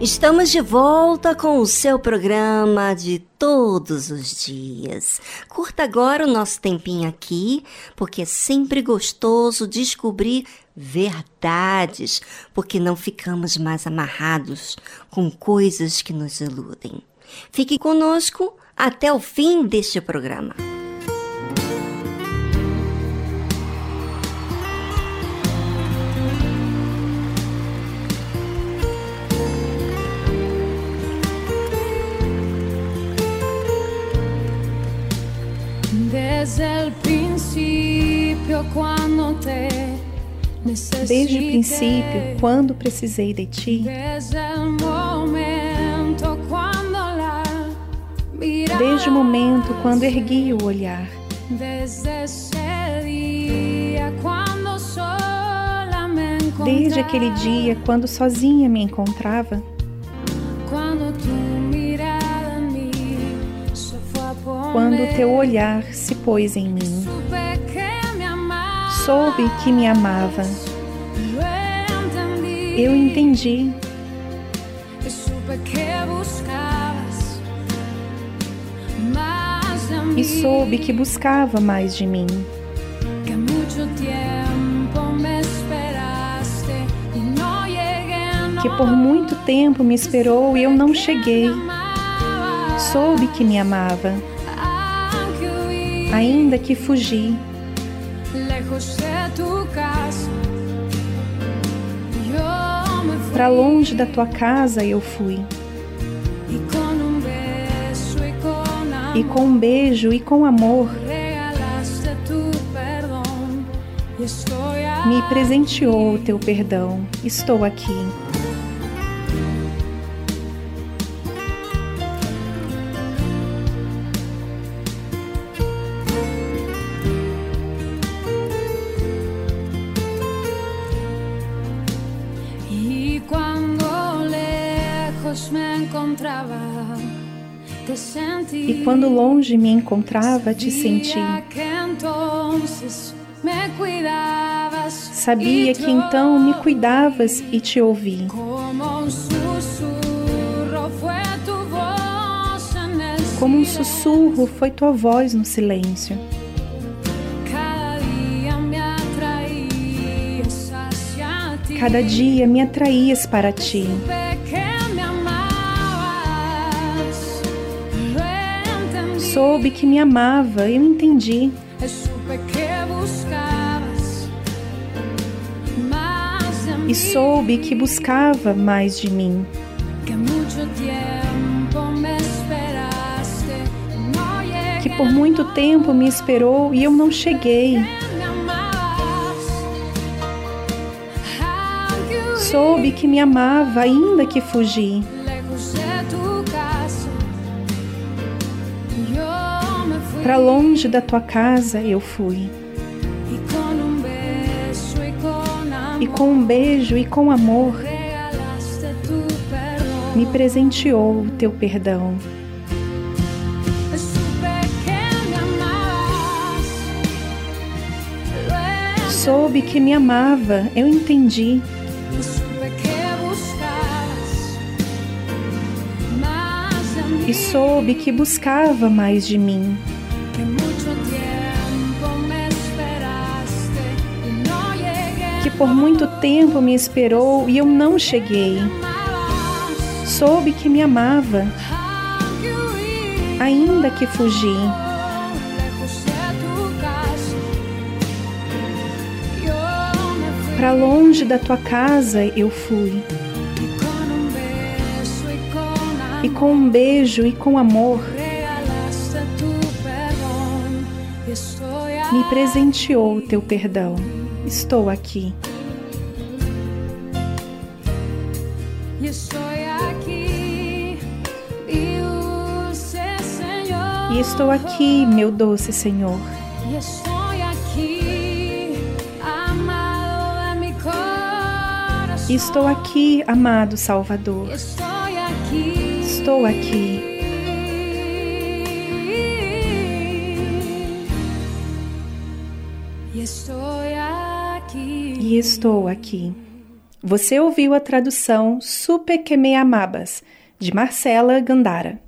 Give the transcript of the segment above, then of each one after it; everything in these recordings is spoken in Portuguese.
Estamos de volta com o seu programa de todos os dias. Curta agora o nosso tempinho aqui, porque é sempre gostoso descobrir verdades, porque não ficamos mais amarrados com coisas que nos iludem. Fique conosco até o fim deste programa. Desde o princípio, quando precisei de ti. Desde o momento quando ergui o olhar. Desde aquele dia quando sozinha me encontrava. Quando teu olhar se pôs em mim. Soube que me amava. Eu entendi. E soube que buscava mais de mim. Que por muito tempo me esperou e eu não cheguei. Soube que me amava ainda que fugi. Para longe da tua casa eu fui. E com um beijo e com amor, me presenteou o teu perdão. Estou aqui. Longe me encontrava, te senti. Sabia que então me cuidavas e te ouvi. Como um sussurro foi tua voz no silêncio. Cada dia me atraías para ti. Soube que me amava, eu entendi. E soube que buscava mais de mim. Que por muito tempo me esperou e eu não cheguei. Soube que me amava, ainda que fugi. Para longe da tua casa eu fui. E com um beijo e com amor me presenteou o teu perdão. Soube que me amava, eu entendi. E soube que buscava mais de mim. Por muito tempo me esperou e eu não cheguei. Soube que me amava, ainda que fugi. Para longe da tua casa eu fui. E com um beijo e com amor me presenteou o teu perdão. Estou aqui. E estou aqui, meu doce Senhor. E estou aqui, amado Salvador. Estou aqui. E estou aqui. Você ouviu a tradução Super que me amabas, de Marcela Gandara.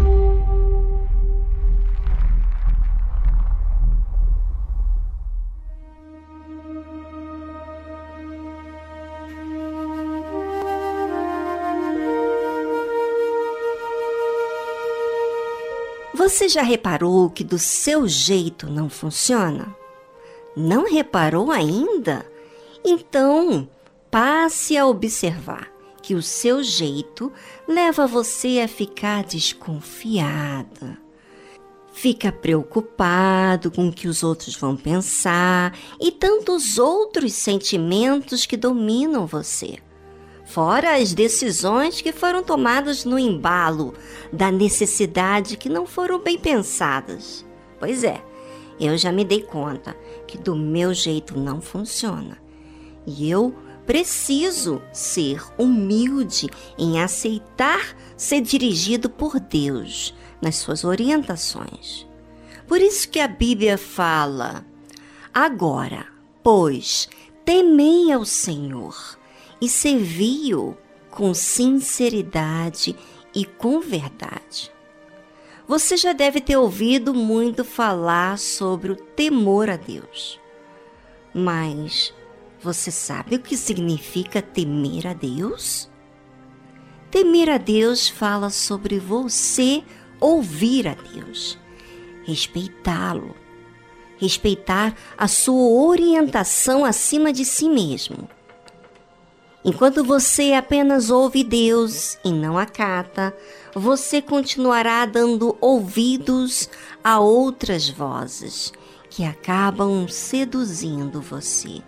Você já reparou que do seu jeito não funciona? Não reparou ainda? Então, passe a observar que o seu jeito leva você a ficar desconfiada. Fica preocupado com o que os outros vão pensar e tantos outros sentimentos que dominam você. Fora as decisões que foram tomadas no embalo da necessidade que não foram bem pensadas. Pois é, eu já me dei conta que do meu jeito não funciona. E eu preciso ser humilde em aceitar ser dirigido por Deus nas suas orientações. Por isso que a Bíblia fala: Agora, pois, temei ao Senhor e servi-o com sinceridade e com verdade. Você já deve ter ouvido muito falar sobre o temor a Deus. Mas você sabe o que significa temer a Deus? Temer a Deus fala sobre você ouvir a Deus, respeitá-lo, respeitar a sua orientação acima de si mesmo Enquanto você apenas ouve Deus e não acata, você continuará dando ouvidos a outras vozes que acabam seduzindo você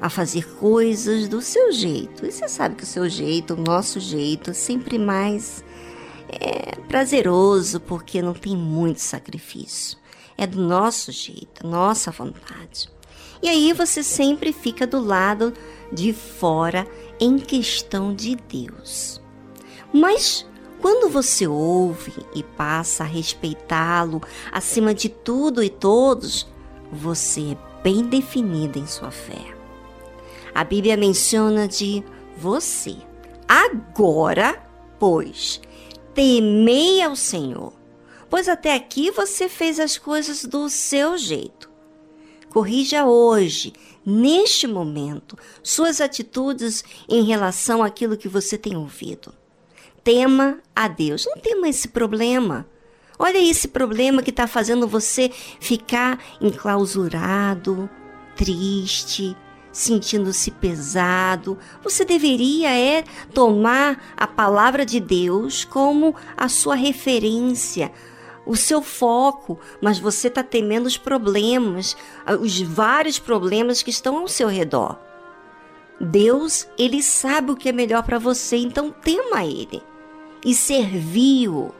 a fazer coisas do seu jeito. E você sabe que o seu jeito, o nosso jeito, é sempre mais é, prazeroso porque não tem muito sacrifício. É do nosso jeito, nossa vontade. E aí você sempre fica do lado de fora em questão de Deus. Mas quando você ouve e passa a respeitá-lo acima de tudo e todos, você é bem definida em sua fé. A Bíblia menciona de você. Agora, pois, temei ao Senhor, pois até aqui você fez as coisas do seu jeito. Corrija hoje, neste momento, suas atitudes em relação àquilo que você tem ouvido tema a Deus. Não tema esse problema. Olha esse problema que está fazendo você ficar enclausurado, triste, sentindo-se pesado. Você deveria é tomar a palavra de Deus como a sua referência, o seu foco, mas você está temendo os problemas, os vários problemas que estão ao seu redor. Deus, ele sabe o que é melhor para você, então tema ele e serviu.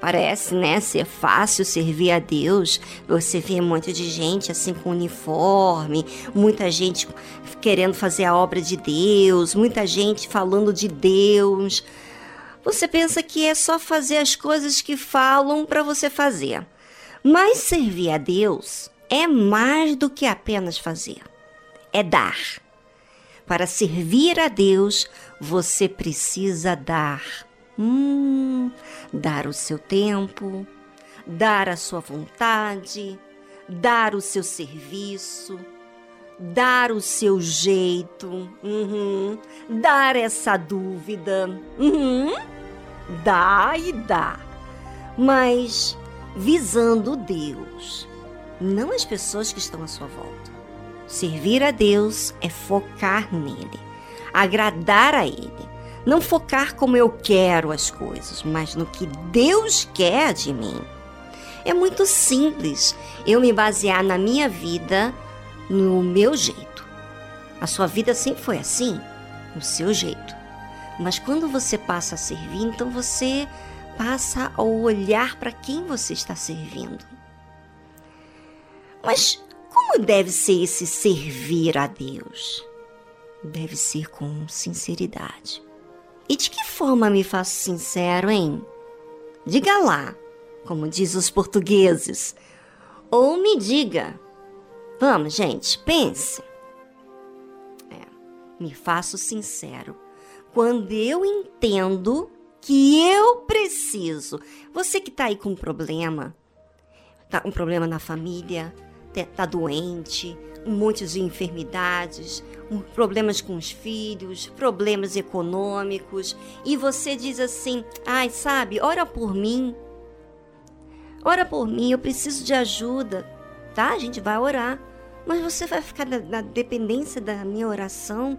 Parece, né, ser fácil servir a Deus. Você vê monte de gente assim com uniforme, muita gente querendo fazer a obra de Deus, muita gente falando de Deus. Você pensa que é só fazer as coisas que falam para você fazer. Mas servir a Deus é mais do que apenas fazer. É dar. Para servir a Deus, você precisa dar. Hum, dar o seu tempo, dar a sua vontade, dar o seu serviço, dar o seu jeito, uhum, dar essa dúvida, uhum, dá e dá, mas visando Deus, não as pessoas que estão à sua volta. Servir a Deus é focar nele, agradar a Ele. Não focar como eu quero as coisas, mas no que Deus quer de mim. É muito simples eu me basear na minha vida, no meu jeito. A sua vida sempre foi assim, no seu jeito. Mas quando você passa a servir, então você passa a olhar para quem você está servindo. Mas como deve ser esse servir a Deus? Deve ser com sinceridade. E de que forma me faço sincero, hein? Diga lá, como diz os portugueses. Ou me diga. Vamos, gente, pense. É, me faço sincero. Quando eu entendo que eu preciso. Você que tá aí com um problema, tá um problema na família, tá doente, um monte de enfermidades, problemas com os filhos, problemas econômicos, e você diz assim: ai, sabe, ora por mim. Ora por mim, eu preciso de ajuda. Tá? A gente vai orar. Mas você vai ficar na, na dependência da minha oração.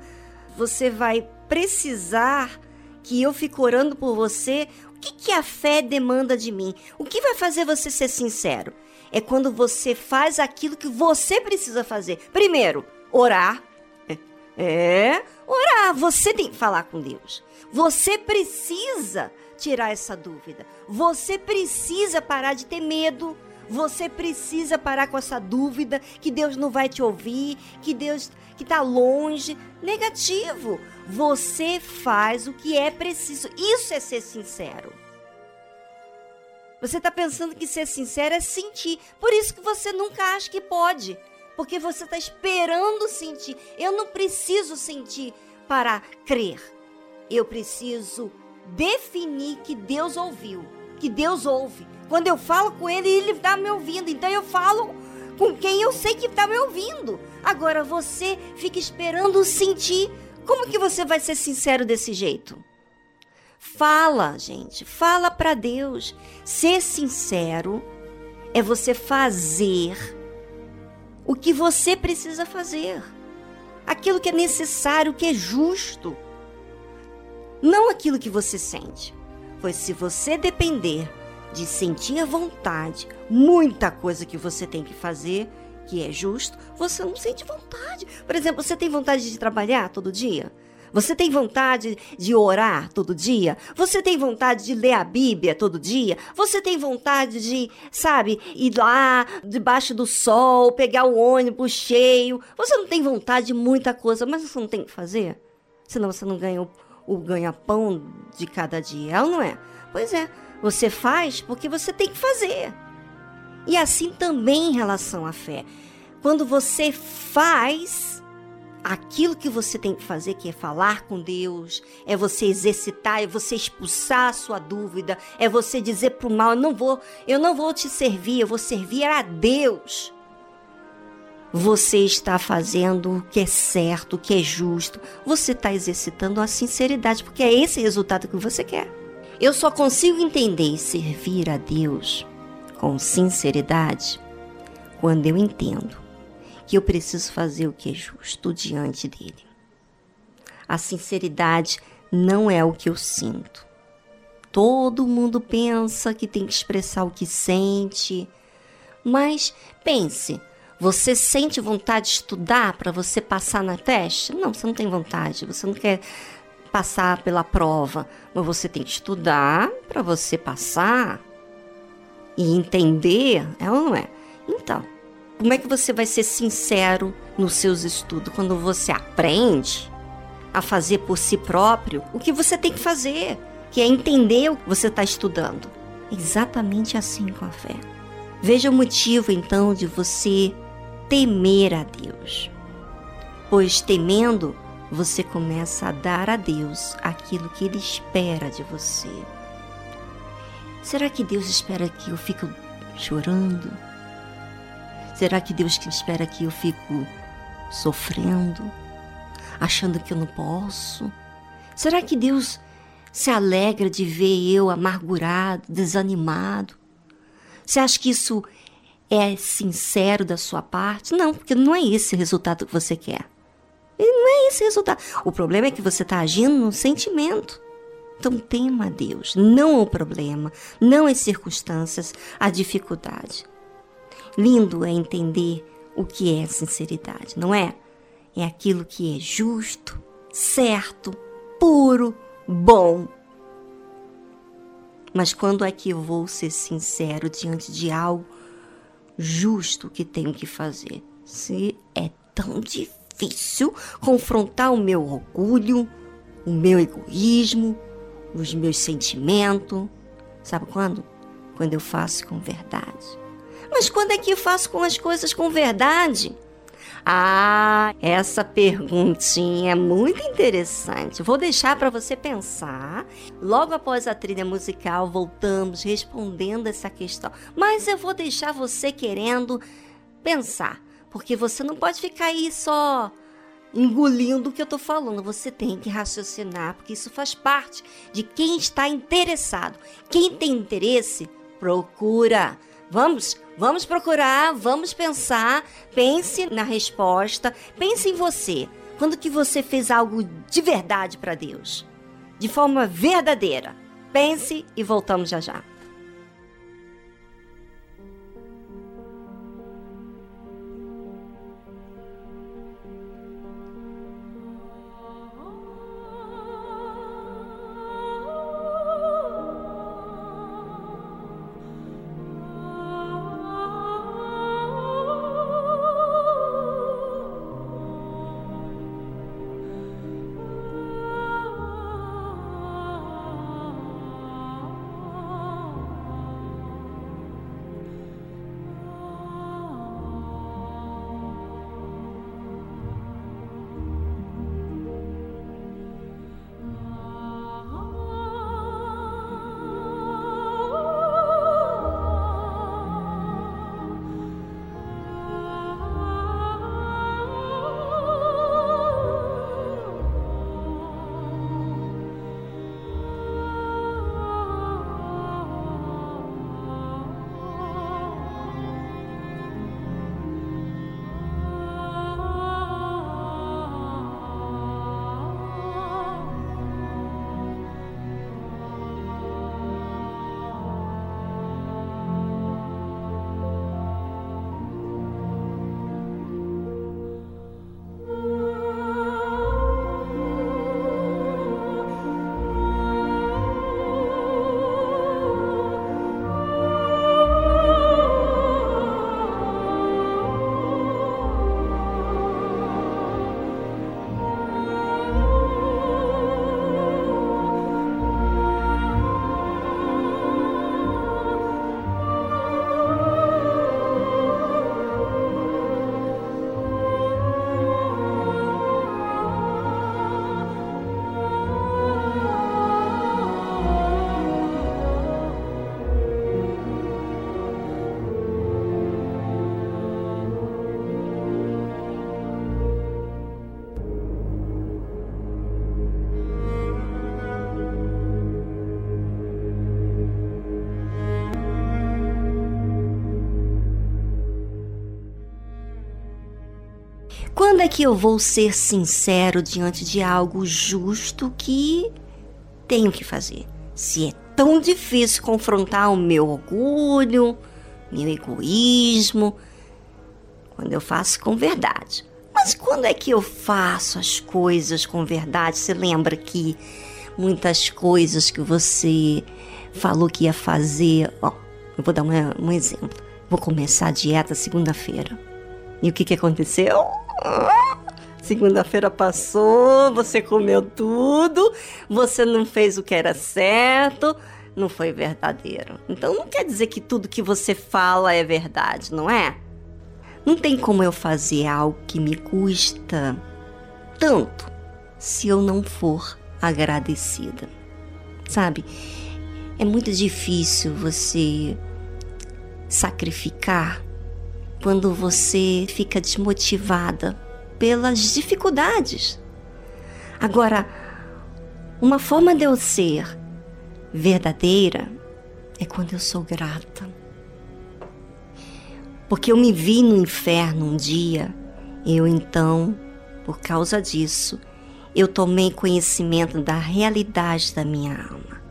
Você vai precisar que eu fique orando por você. O que, que a fé demanda de mim? O que vai fazer você ser sincero? É quando você faz aquilo que você precisa fazer. Primeiro, orar é, orar. Você tem que falar com Deus. Você precisa tirar essa dúvida. Você precisa parar de ter medo. Você precisa parar com essa dúvida que Deus não vai te ouvir, que Deus que está longe. Negativo. Você faz o que é preciso. Isso é ser sincero. Você está pensando que ser sincero é sentir. Por isso que você nunca acha que pode porque você está esperando sentir. Eu não preciso sentir para crer. Eu preciso definir que Deus ouviu, que Deus ouve. Quando eu falo com Ele, Ele está me ouvindo. Então eu falo com quem eu sei que está me ouvindo. Agora você fica esperando sentir. Como que você vai ser sincero desse jeito? Fala, gente, fala para Deus. Ser sincero é você fazer o que você precisa fazer, aquilo que é necessário, que é justo, não aquilo que você sente. Pois se você depender de sentir vontade, muita coisa que você tem que fazer, que é justo, você não sente vontade. Por exemplo, você tem vontade de trabalhar todo dia? Você tem vontade de orar todo dia? Você tem vontade de ler a Bíblia todo dia? Você tem vontade de, sabe, ir lá debaixo do sol, pegar o ônibus cheio? Você não tem vontade de muita coisa, mas você não tem que fazer? Senão você não ganha o, o ganha-pão de cada dia, é não é? Pois é, você faz porque você tem que fazer. E assim também em relação à fé. Quando você faz, aquilo que você tem que fazer, que é falar com Deus, é você exercitar, é você expulsar a sua dúvida, é você dizer para o mal, eu não vou, eu não vou te servir, eu vou servir a Deus. Você está fazendo o que é certo, o que é justo. Você está exercitando a sinceridade, porque é esse resultado que você quer. Eu só consigo entender e servir a Deus com sinceridade quando eu entendo que eu preciso fazer o que é justo diante dele. A sinceridade não é o que eu sinto. Todo mundo pensa que tem que expressar o que sente, mas pense, você sente vontade de estudar para você passar na teste? Não, você não tem vontade, você não quer passar pela prova, mas você tem que estudar para você passar e entender, é ou não é? Então, como é que você vai ser sincero nos seus estudos quando você aprende a fazer por si próprio o que você tem que fazer, que é entender o que você está estudando? Exatamente assim com a fé. Veja o motivo então de você temer a Deus, pois temendo você começa a dar a Deus aquilo que Ele espera de você. Será que Deus espera que eu fique chorando? Será que Deus espera que eu fico sofrendo, achando que eu não posso? Será que Deus se alegra de ver eu amargurado, desanimado? Você acha que isso é sincero da sua parte? Não, porque não é esse o resultado que você quer. E não é esse o resultado. O problema é que você está agindo no sentimento. Então tema a Deus, não o problema, não as circunstâncias, a dificuldade. Lindo é entender o que é sinceridade, não é? É aquilo que é justo, certo, puro, bom. Mas quando é que eu vou ser sincero diante de algo justo que tenho que fazer? Se é tão difícil confrontar o meu orgulho, o meu egoísmo, os meus sentimentos. Sabe quando? Quando eu faço com verdade. Mas quando é que eu faço com as coisas com verdade? Ah, essa perguntinha é muito interessante. Vou deixar para você pensar. Logo após a trilha musical, voltamos respondendo essa questão. Mas eu vou deixar você querendo pensar, porque você não pode ficar aí só engolindo o que eu estou falando. Você tem que raciocinar, porque isso faz parte de quem está interessado. Quem tem interesse, procura. Vamos, vamos procurar, vamos pensar, pense na resposta, pense em você. Quando que você fez algo de verdade para Deus? De forma verdadeira. Pense e voltamos já já. É que eu vou ser sincero diante de algo justo que tenho que fazer? Se é tão difícil confrontar o meu orgulho, meu egoísmo, quando eu faço com verdade. Mas quando é que eu faço as coisas com verdade? Você lembra que muitas coisas que você falou que ia fazer. Ó, eu vou dar uma, um exemplo. Vou começar a dieta segunda-feira. E o que, que aconteceu? Segunda-feira passou, você comeu tudo, você não fez o que era certo, não foi verdadeiro. Então não quer dizer que tudo que você fala é verdade, não é? Não tem como eu fazer algo que me custa tanto se eu não for agradecida. Sabe? É muito difícil você sacrificar quando você fica desmotivada pelas dificuldades. Agora, uma forma de eu ser verdadeira é quando eu sou grata. Porque eu me vi no inferno um dia, eu então, por causa disso, eu tomei conhecimento da realidade da minha alma.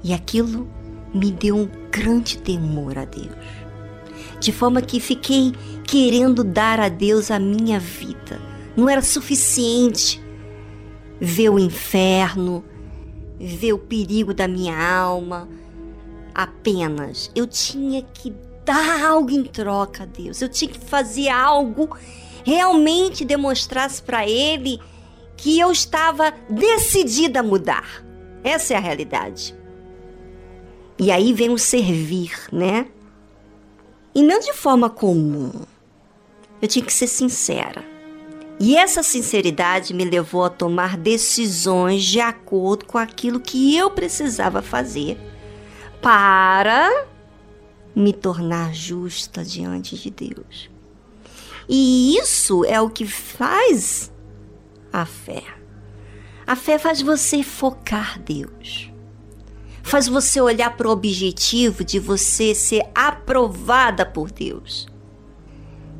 E aquilo me deu um grande temor a Deus. De forma que fiquei querendo dar a Deus a minha vida. Não era suficiente ver o inferno, ver o perigo da minha alma. Apenas eu tinha que dar algo em troca a Deus. Eu tinha que fazer algo realmente demonstrasse para Ele que eu estava decidida a mudar. Essa é a realidade. E aí vem o servir, né? E não de forma comum. Eu tinha que ser sincera. E essa sinceridade me levou a tomar decisões de acordo com aquilo que eu precisava fazer para me tornar justa diante de Deus. E isso é o que faz a fé. A fé faz você focar Deus. Faz você olhar para o objetivo de você ser aprovada por Deus.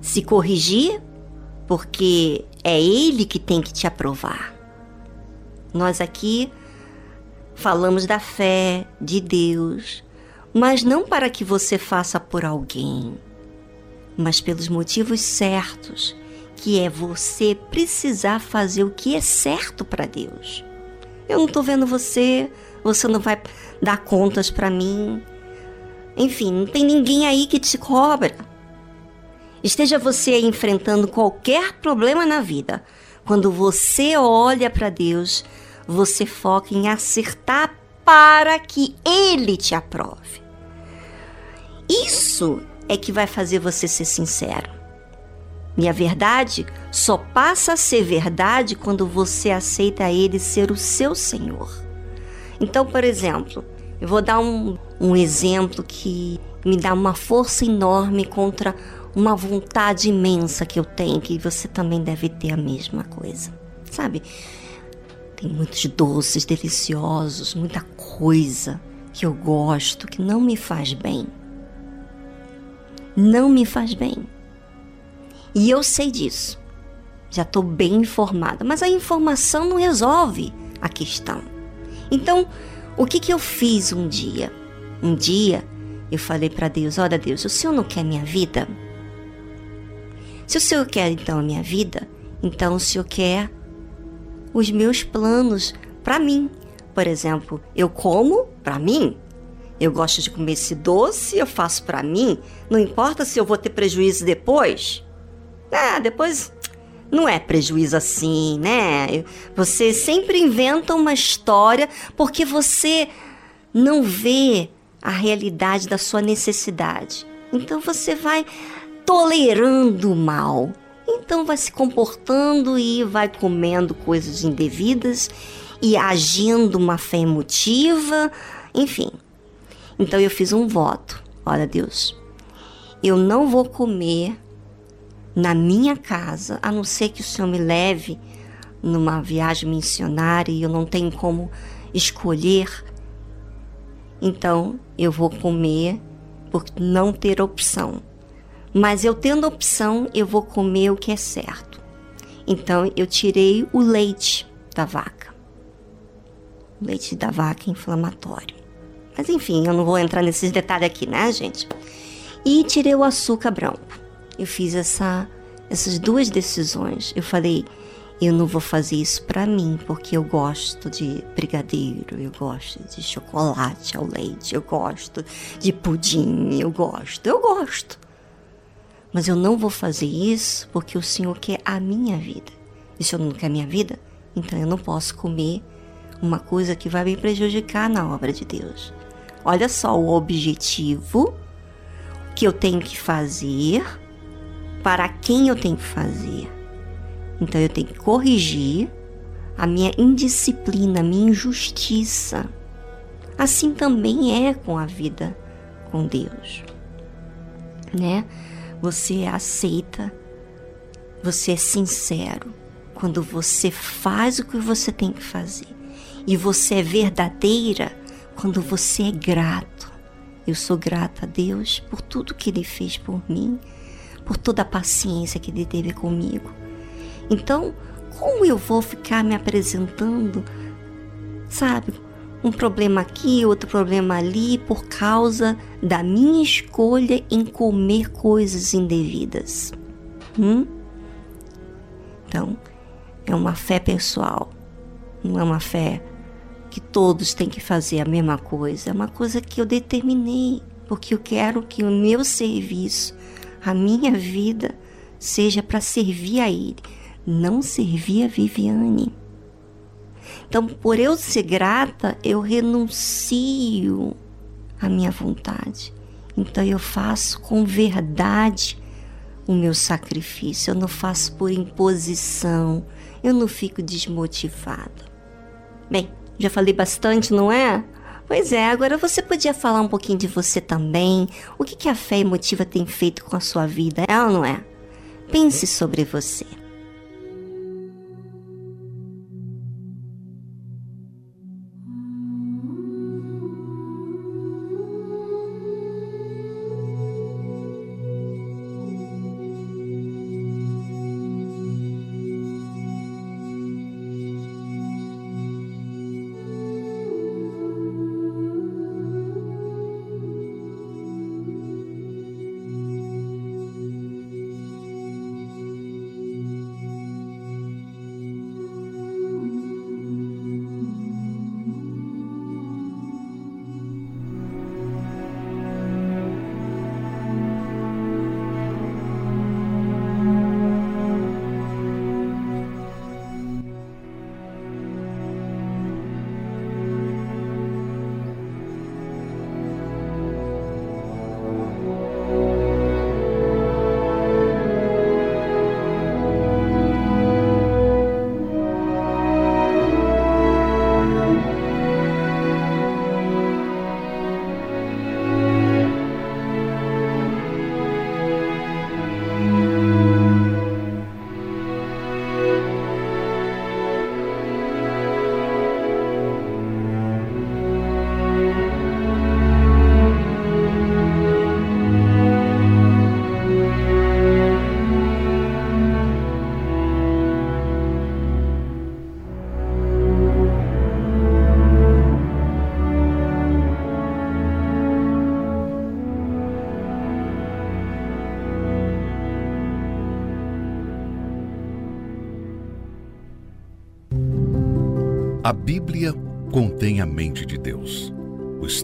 Se corrigir, porque é Ele que tem que te aprovar. Nós aqui falamos da fé de Deus, mas não para que você faça por alguém, mas pelos motivos certos que é você precisar fazer o que é certo para Deus. Eu não estou vendo você, você não vai dar contas para mim. Enfim, não tem ninguém aí que te cobra. Esteja você enfrentando qualquer problema na vida, quando você olha para Deus, você foca em acertar para que Ele te aprove. Isso é que vai fazer você ser sincero. E a verdade só passa a ser verdade quando você aceita Ele ser o seu Senhor. Então, por exemplo, eu vou dar um, um exemplo que me dá uma força enorme contra uma vontade imensa que eu tenho, que você também deve ter a mesma coisa. Sabe? Tem muitos doces deliciosos, muita coisa que eu gosto que não me faz bem. Não me faz bem. E eu sei disso. Já estou bem informada. Mas a informação não resolve a questão. Então, o que, que eu fiz um dia? Um dia eu falei para Deus: Olha, Deus, o Senhor não quer minha vida? Se o Senhor quer então a minha vida, então o Senhor quer os meus planos para mim. Por exemplo, eu como para mim. Eu gosto de comer esse doce, eu faço para mim. Não importa se eu vou ter prejuízo depois. Ah, depois não é prejuízo assim, né? Você sempre inventa uma história porque você não vê a realidade da sua necessidade. Então você vai tolerando o mal. Então vai se comportando e vai comendo coisas indevidas e agindo uma fé emotiva, enfim. Então eu fiz um voto. Olha, Deus, eu não vou comer na minha casa, a não ser que o Senhor me leve numa viagem missionária e eu não tenho como escolher, então eu vou comer por não ter opção. Mas eu tendo opção, eu vou comer o que é certo. Então eu tirei o leite da vaca. O leite da vaca é inflamatório. Mas enfim, eu não vou entrar nesses detalhes aqui, né, gente? E tirei o açúcar branco. Eu fiz essa, essas duas decisões. Eu falei, eu não vou fazer isso para mim, porque eu gosto de brigadeiro, eu gosto de chocolate ao leite, eu gosto de pudim, eu gosto, eu gosto. Mas eu não vou fazer isso porque o Senhor quer a minha vida. E se eu não quer a minha vida, então eu não posso comer uma coisa que vai me prejudicar na obra de Deus. Olha só o objetivo que eu tenho que fazer, para quem eu tenho que fazer. Então eu tenho que corrigir a minha indisciplina, a minha injustiça. Assim também é com a vida com Deus. Né? Você aceita, você é sincero quando você faz o que você tem que fazer. E você é verdadeira quando você é grato. Eu sou grata a Deus por tudo que Ele fez por mim, por toda a paciência que Ele teve comigo. Então, como eu vou ficar me apresentando, sabe, um problema aqui, outro problema ali, por causa da minha escolha em comer coisas indevidas? Hum? Então, é uma fé pessoal, não é uma fé que todos têm que fazer a mesma coisa, é uma coisa que eu determinei, porque eu quero que o meu serviço, a minha vida, seja para servir a Ele não servia Viviane. Então, por eu ser grata, eu renuncio à minha vontade. Então, eu faço com verdade o meu sacrifício. Eu não faço por imposição. Eu não fico desmotivada. Bem, já falei bastante, não é? Pois é, agora você podia falar um pouquinho de você também. O que, que a fé emotiva tem feito com a sua vida, é ou não é? Pense sobre você.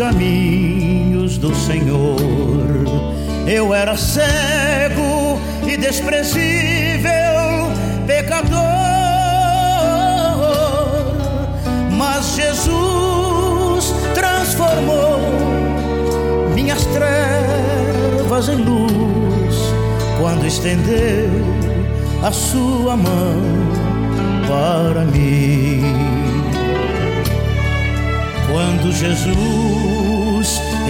Caminhos do Senhor. Eu era cego e desprezível, pecador, mas Jesus transformou minhas trevas em luz quando estendeu a sua mão para mim quando Jesus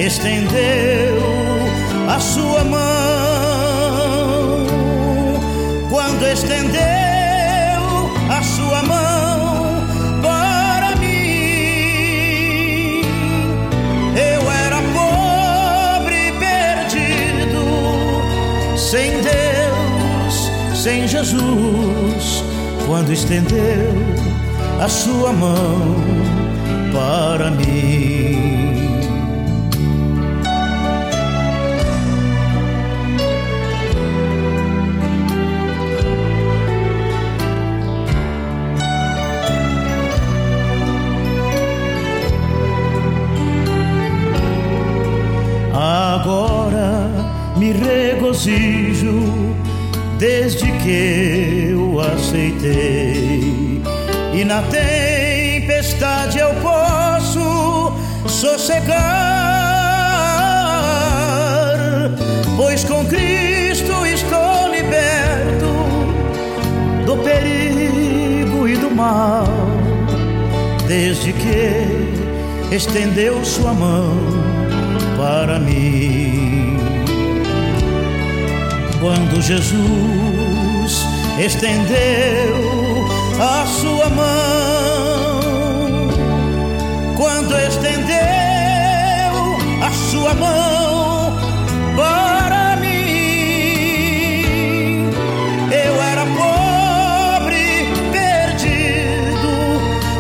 estendeu a sua mão, quando estendeu a sua mão para mim, eu era pobre e perdido, sem Deus, sem Jesus, quando estendeu a sua mão para mim. Regozijo desde que eu aceitei e na tempestade eu posso sossegar, pois com Cristo estou liberto do perigo e do mal, desde que estendeu sua mão para mim. Quando Jesus estendeu a sua mão quando estendeu a sua mão para mim. Eu era pobre, perdido,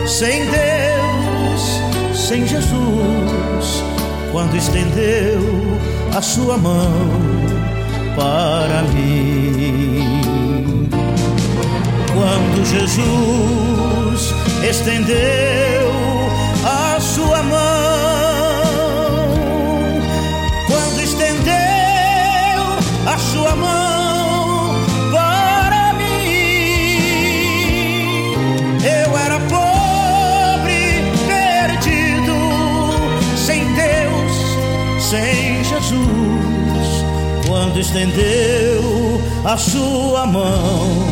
sem Deus, sem Jesus, quando estendeu a sua mão para mim. Quando Jesus estendeu a sua mão estendeu a sua mão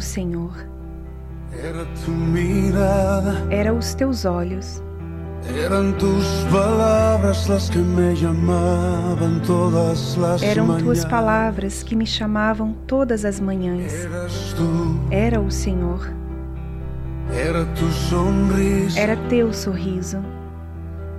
o Senhor, era tu mirada, era os teus olhos, Eran tus palabras las que me llamaban todas las Eram tuas palavras que me chamavam todas as manhãs. Era o Senhor, era tu era teu sorriso.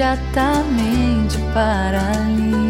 Imediatamente para ali.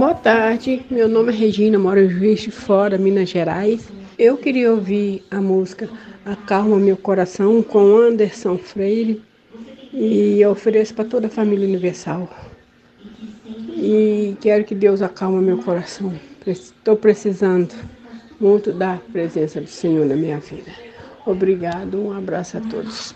Boa tarde, meu nome é Regina, moro em Juiz de Fora, Minas Gerais. Eu queria ouvir a música Acalma Meu Coração com Anderson Freire e ofereço para toda a família universal. E quero que Deus acalme meu coração. Estou precisando muito da presença do Senhor na minha vida. Obrigado, um abraço a todos.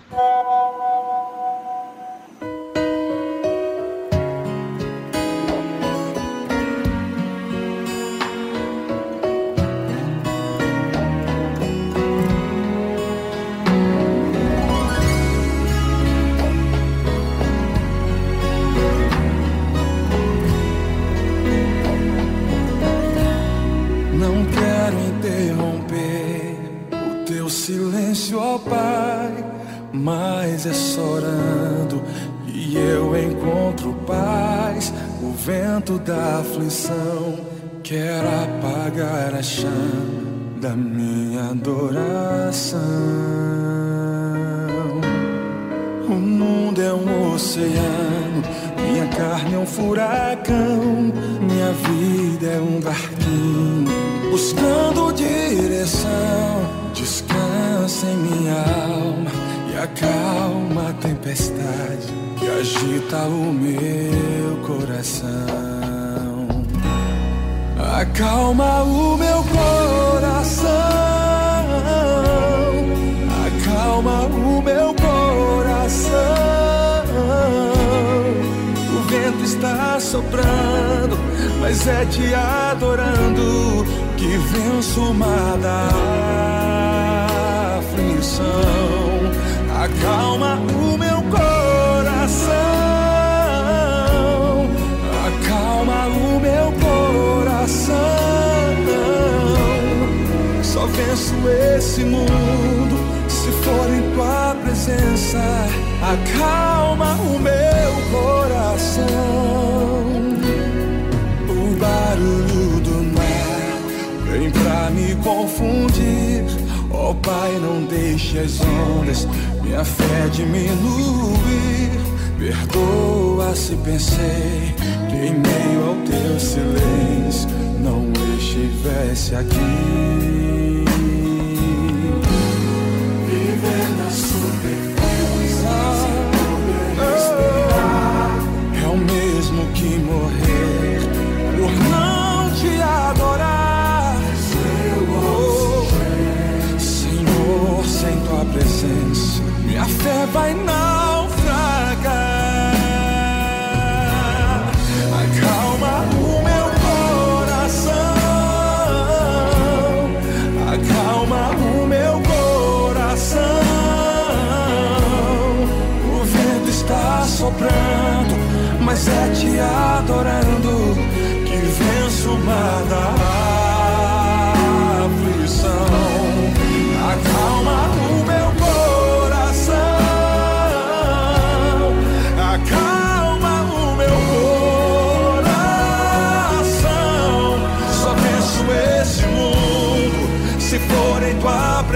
Mas é sorando e eu encontro paz. O vento da aflição quer apagar a chama da minha adoração. O mundo é um oceano, minha carne é um furacão, minha vida é um barquinho buscando direção. Descansa em minha alma acalma a tempestade que agita o meu coração. Acalma o meu coração. Acalma o meu coração. O vento está soprando, mas é te adorando que venço uma aflição acalma o meu coração, acalma o meu coração. Só venço esse mundo se for em tua presença. Acalma o meu coração. O barulho do mar vem pra me confundir. Oh Pai, não deixe as ondas minha fé diminuir. Perdoa se pensei que em meio ao teu silêncio não estivesse aqui. Viver na superfície é o mesmo que morrer minha fé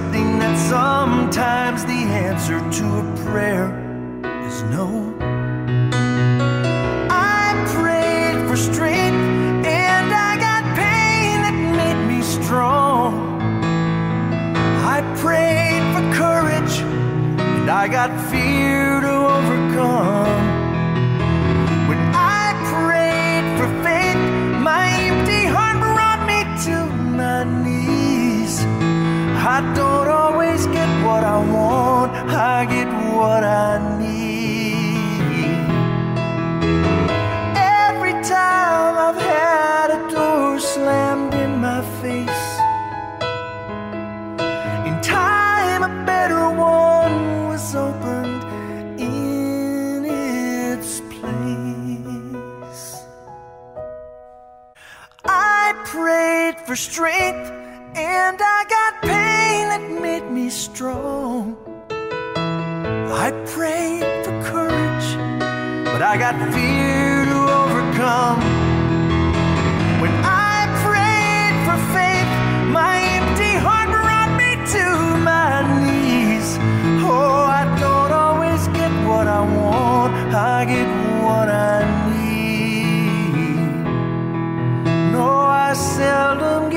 Accepting that sometimes the answer to a prayer is no. I prayed for strength and I got pain that made me strong. I prayed for courage and I got fear to overcome. When I prayed for faith, my empty heart brought me to my knees. I don't what I want, I get what I need. Every time I've had a door slammed in my face, in time a better one was opened in its place. I prayed for strength and I got pain that made strong. I prayed for courage, but I got fear to overcome. When I prayed for faith, my empty heart brought me to my knees. Oh, I don't always get what I want, I get what I need. No, I seldom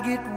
I get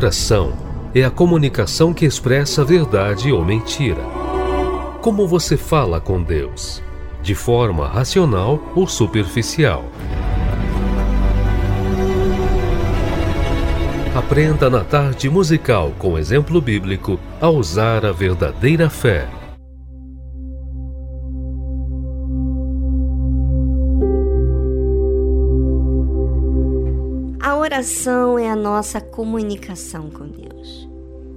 oração é a comunicação que expressa verdade ou mentira. Como você fala com Deus? De forma racional ou superficial? Aprenda na tarde musical com exemplo bíblico a usar a verdadeira fé. Oração é a nossa comunicação com Deus.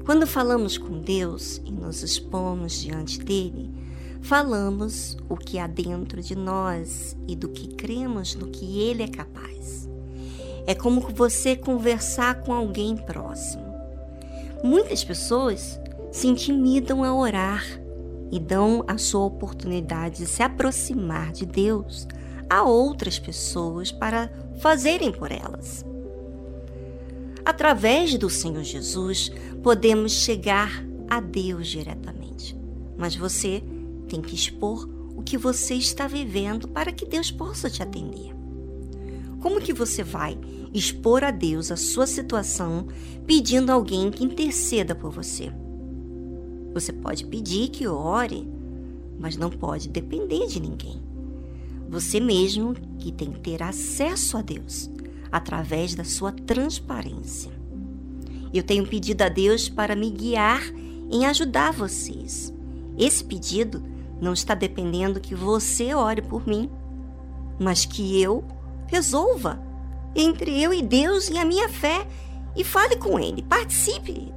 Quando falamos com Deus e nos expomos diante dele, falamos o que há dentro de nós e do que cremos no que ele é capaz. É como você conversar com alguém próximo. Muitas pessoas se intimidam a orar e dão a sua oportunidade de se aproximar de Deus a outras pessoas para fazerem por elas. Através do Senhor Jesus, podemos chegar a Deus diretamente. Mas você tem que expor o que você está vivendo para que Deus possa te atender. Como que você vai expor a Deus a sua situação pedindo alguém que interceda por você? Você pode pedir que ore, mas não pode depender de ninguém. Você mesmo que tem que ter acesso a Deus através da sua transparência. Eu tenho pedido a Deus para me guiar em ajudar vocês. Esse pedido não está dependendo que você ore por mim, mas que eu Resolva entre eu e Deus e a minha fé e fale com Ele, participe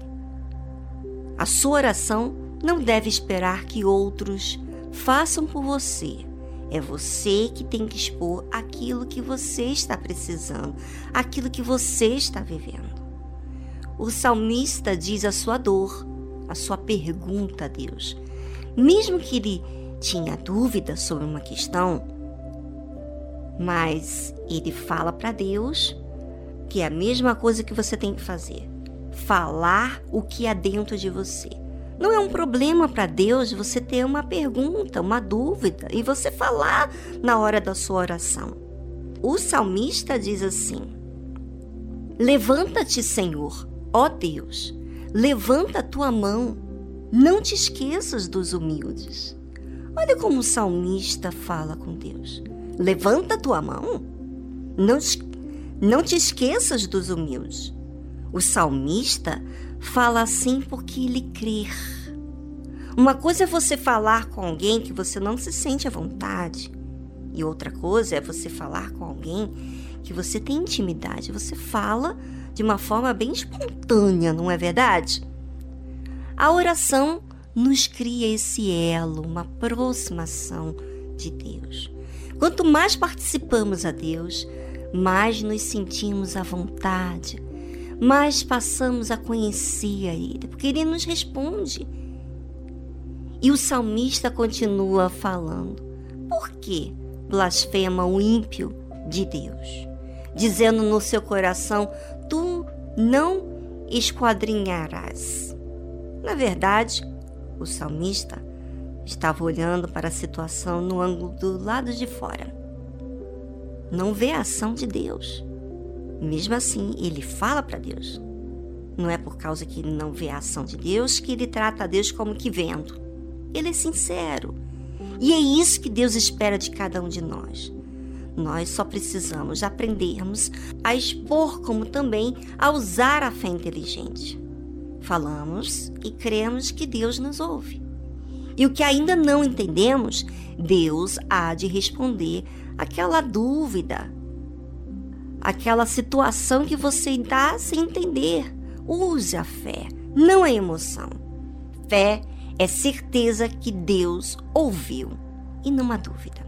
A sua oração não deve esperar que outros façam por você. É você que tem que expor aquilo que você está precisando, aquilo que você está vivendo. O salmista diz a sua dor, a sua pergunta a Deus. Mesmo que ele tinha dúvida sobre uma questão, mas ele fala para Deus que é a mesma coisa que você tem que fazer: falar o que há dentro de você. Não é um problema para Deus você ter uma pergunta, uma dúvida e você falar na hora da sua oração. O salmista diz assim: Levanta-te, Senhor, ó Deus, levanta a tua mão, não te esqueças dos humildes. Olha como o salmista fala com Deus. Levanta tua mão. Não, não te esqueças dos humildes. O salmista fala assim porque ele crê. Uma coisa é você falar com alguém que você não se sente à vontade. E outra coisa é você falar com alguém que você tem intimidade. Você fala de uma forma bem espontânea, não é verdade? A oração nos cria esse elo, uma aproximação de Deus. Quanto mais participamos a Deus, mais nos sentimos à vontade, mais passamos a conhecer a Ele, porque Ele nos responde. E o salmista continua falando: por que blasfema o ímpio de Deus? Dizendo no seu coração: tu não esquadrinharás. Na verdade, o salmista Estava olhando para a situação no ângulo do lado de fora. Não vê a ação de Deus. Mesmo assim, ele fala para Deus. Não é por causa que ele não vê a ação de Deus que ele trata a Deus como que vendo. Ele é sincero. E é isso que Deus espera de cada um de nós. Nós só precisamos aprendermos a expor, como também a usar a fé inteligente. Falamos e cremos que Deus nos ouve. E o que ainda não entendemos, Deus há de responder aquela dúvida, aquela situação que você está sem entender. Use a fé, não a emoção. Fé é certeza que Deus ouviu e não há dúvida.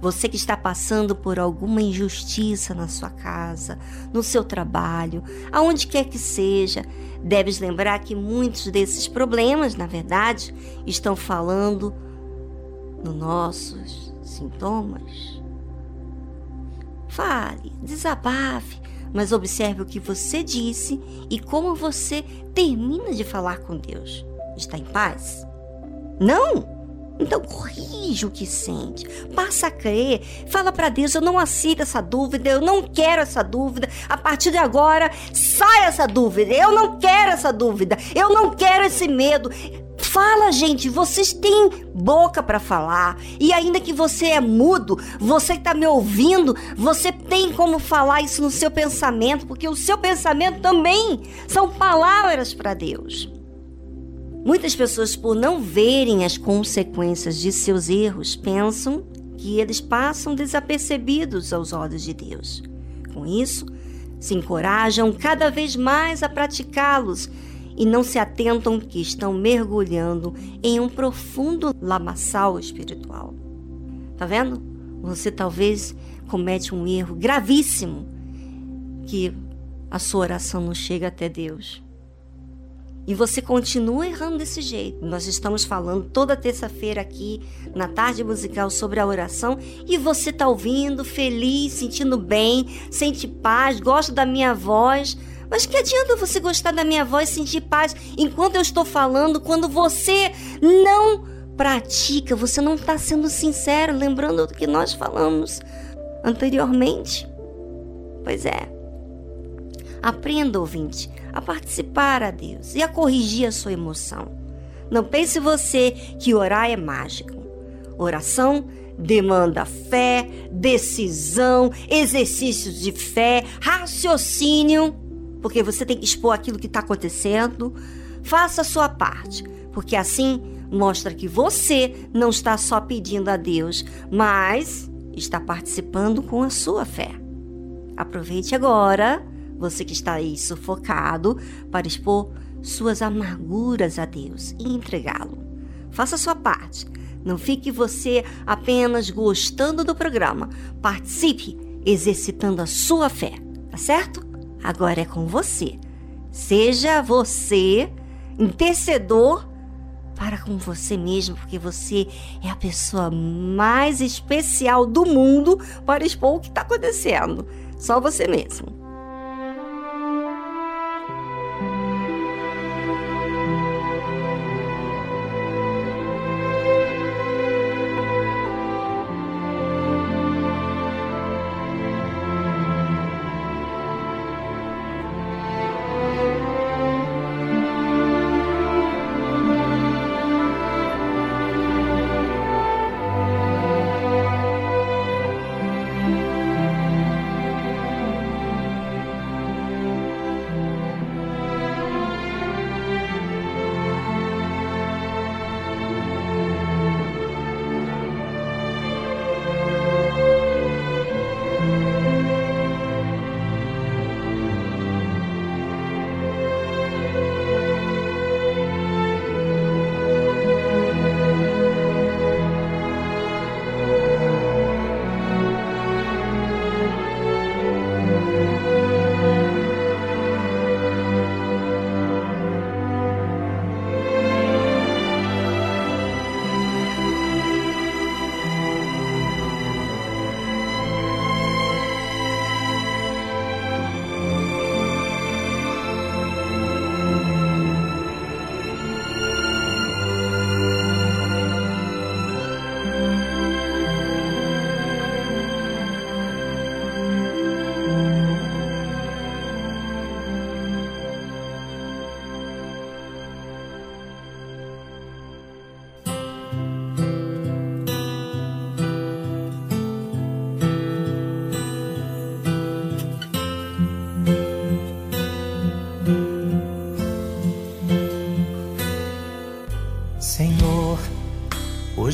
Você que está passando por alguma injustiça na sua casa, no seu trabalho, aonde quer que seja, deves lembrar que muitos desses problemas, na verdade, estão falando nos nossos sintomas. Fale, desabafe, mas observe o que você disse e como você termina de falar com Deus. Está em paz? Não! Então corrige o que sente, passa a crer, fala para Deus: eu não aceito essa dúvida, eu não quero essa dúvida. A partir de agora, sai essa dúvida. Eu não quero essa dúvida, eu não quero esse medo. Fala, gente, vocês têm boca para falar. E ainda que você é mudo, você que tá me ouvindo, você tem como falar isso no seu pensamento, porque o seu pensamento também são palavras para Deus. Muitas pessoas, por não verem as consequências de seus erros, pensam que eles passam desapercebidos aos olhos de Deus. Com isso, se encorajam cada vez mais a praticá-los e não se atentam que estão mergulhando em um profundo lamaçal espiritual. Tá vendo? Você talvez comete um erro gravíssimo que a sua oração não chega até Deus. E você continua errando desse jeito. Nós estamos falando toda terça-feira aqui na tarde musical sobre a oração e você está ouvindo, feliz, sentindo bem, sente paz, gosta da minha voz. Mas que adianta você gostar da minha voz, sentir paz enquanto eu estou falando, quando você não pratica, você não está sendo sincero, lembrando do que nós falamos anteriormente? Pois é. Aprenda, ouvinte, a participar a Deus e a corrigir a sua emoção. Não pense você que orar é mágico. Oração demanda fé, decisão, exercícios de fé, raciocínio, porque você tem que expor aquilo que está acontecendo. Faça a sua parte, porque assim mostra que você não está só pedindo a Deus, mas está participando com a sua fé. Aproveite agora você que está aí sufocado, para expor suas amarguras a Deus e entregá-lo. Faça a sua parte. Não fique você apenas gostando do programa. Participe exercitando a sua fé, tá certo? Agora é com você. Seja você intercedor para com você mesmo, porque você é a pessoa mais especial do mundo para expor o que está acontecendo. Só você mesmo.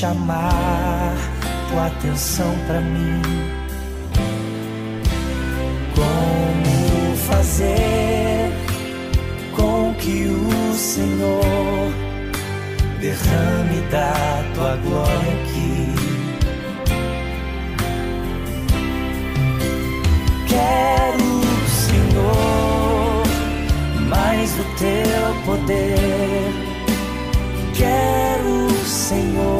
chamar tua atenção para mim, como fazer com que o Senhor derrame da tua glória aqui. Quero, Senhor, mais do teu poder. Quero, Senhor,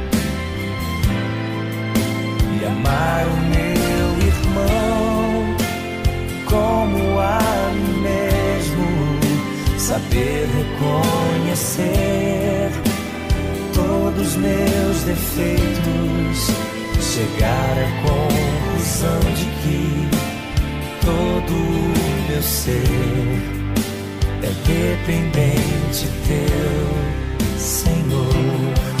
amar o meu irmão como a mim mesmo, saber reconhecer todos os meus defeitos, chegar à conclusão de que todo o meu ser é dependente teu, Senhor.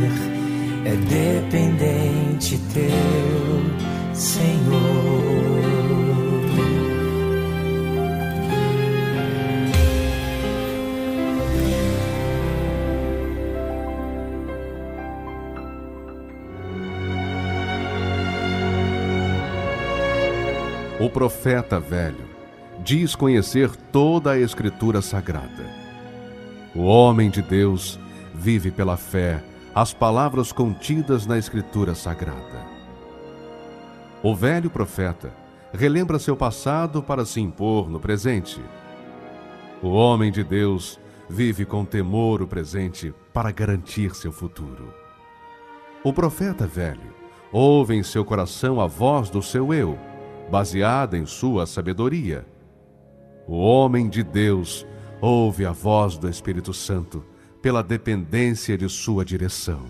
é dependente teu, Senhor. O profeta velho diz conhecer toda a Escritura Sagrada. O homem de Deus vive pela fé as palavras contidas na Escritura Sagrada. O velho profeta relembra seu passado para se impor no presente. O homem de Deus vive com temor o presente para garantir seu futuro. O profeta velho ouve em seu coração a voz do seu eu baseada em sua sabedoria. O homem de Deus ouve a voz do Espírito Santo pela dependência de sua direção.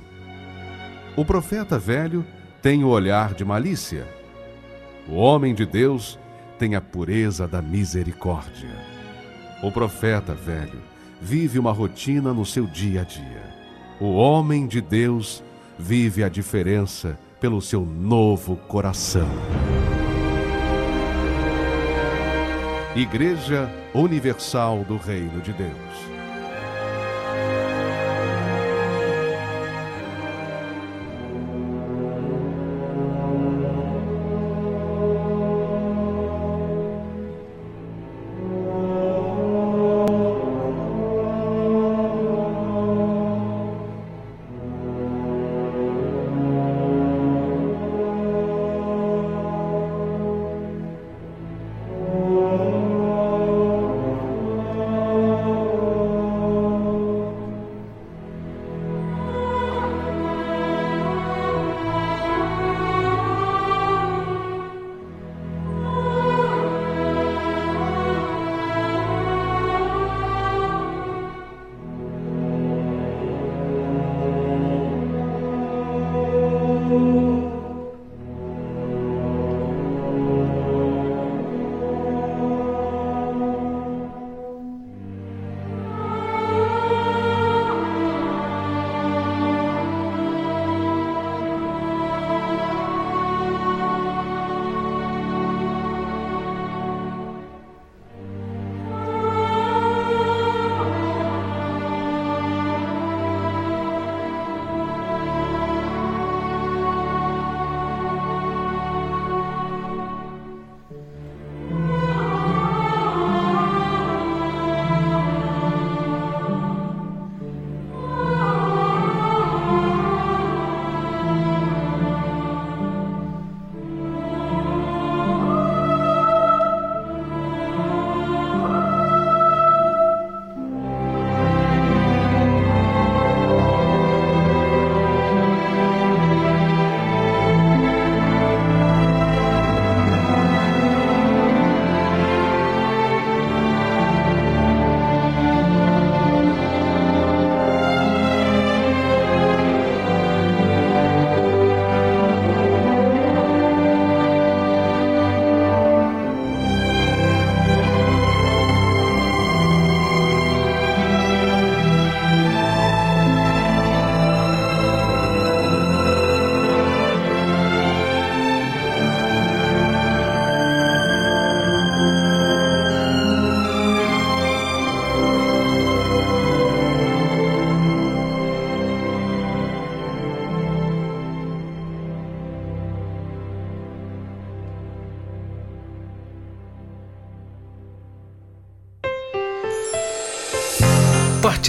O profeta velho tem o olhar de malícia. O homem de Deus tem a pureza da misericórdia. O profeta velho vive uma rotina no seu dia a dia. O homem de Deus vive a diferença pelo seu novo coração. Igreja Universal do Reino de Deus.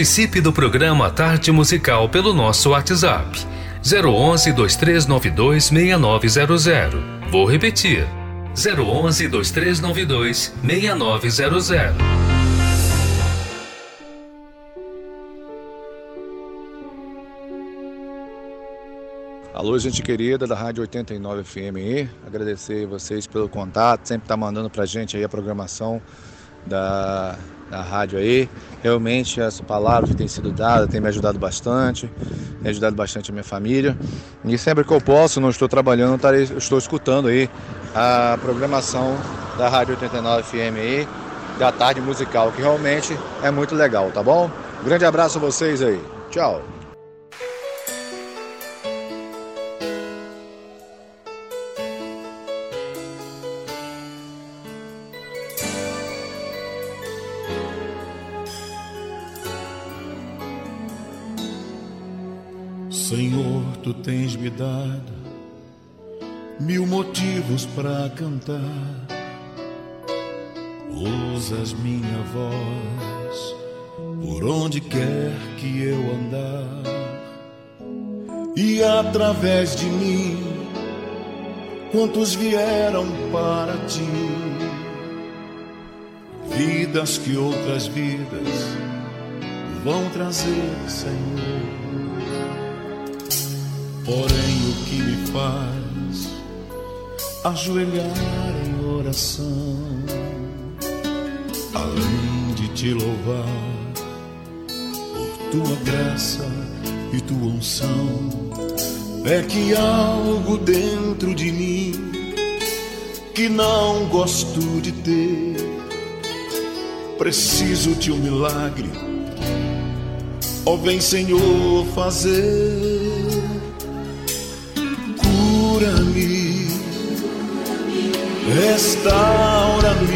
Participe do programa Tarde Musical pelo nosso WhatsApp 011 2392 6900. Vou repetir. 011 2392 6900. Alô, gente querida da Rádio 89 FM. Agradecer vocês pelo contato, sempre tá mandando pra gente aí a programação da na rádio aí. Realmente essa palavra que tem sido dada tem me ajudado bastante, tem ajudado bastante a minha família. E sempre que eu posso, não estou trabalhando, estou escutando aí a programação da Rádio 89 FM aí, da tarde musical, que realmente é muito legal, tá bom? grande abraço a vocês aí. Tchau. Tu tens me dado mil motivos para cantar. Usas minha voz por onde quer que eu andar, e através de mim, quantos vieram para ti, vidas que outras vidas vão trazer, Senhor Porém, o que me faz ajoelhar em oração, além de te louvar por tua graça e tua unção, é que algo dentro de mim que não gosto de ter. Preciso de um milagre, ó, oh, vem Senhor fazer cura-me, restaura-me,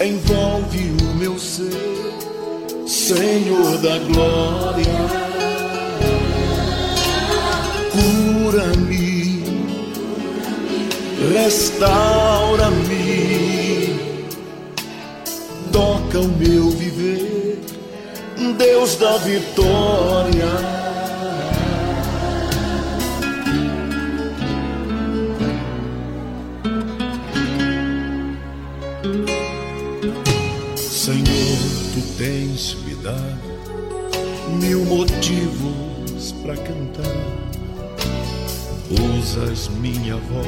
envolve o meu ser, Senhor da glória. Cura-me, restaura-me, toca o meu viver, Deus da vitória. Mil motivos para cantar. Usas minha voz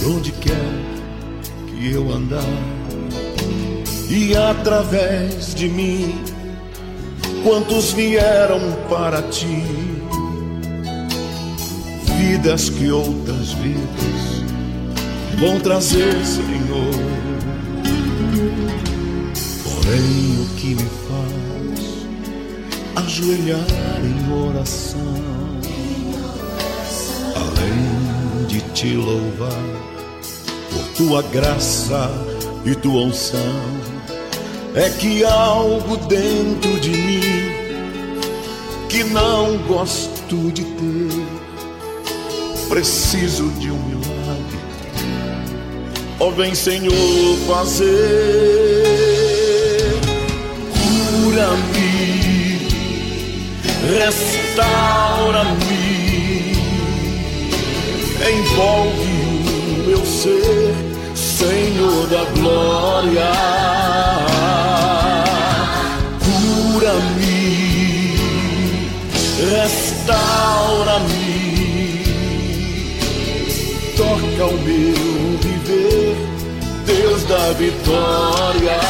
por onde quer que eu andar, e através de mim, quantos vieram para ti? Vidas que outras vidas vão trazer, Senhor. Porém, o que me ajoelhar em oração, além de te louvar por tua graça e tua unção, é que algo dentro de mim que não gosto de ter, preciso de um milagre. Ó, oh, vem Senhor fazer, cura-me. Restaura-me, envolve o meu ser, Senhor da glória, cura-me, restaura-me, toca o meu viver, Deus da vitória.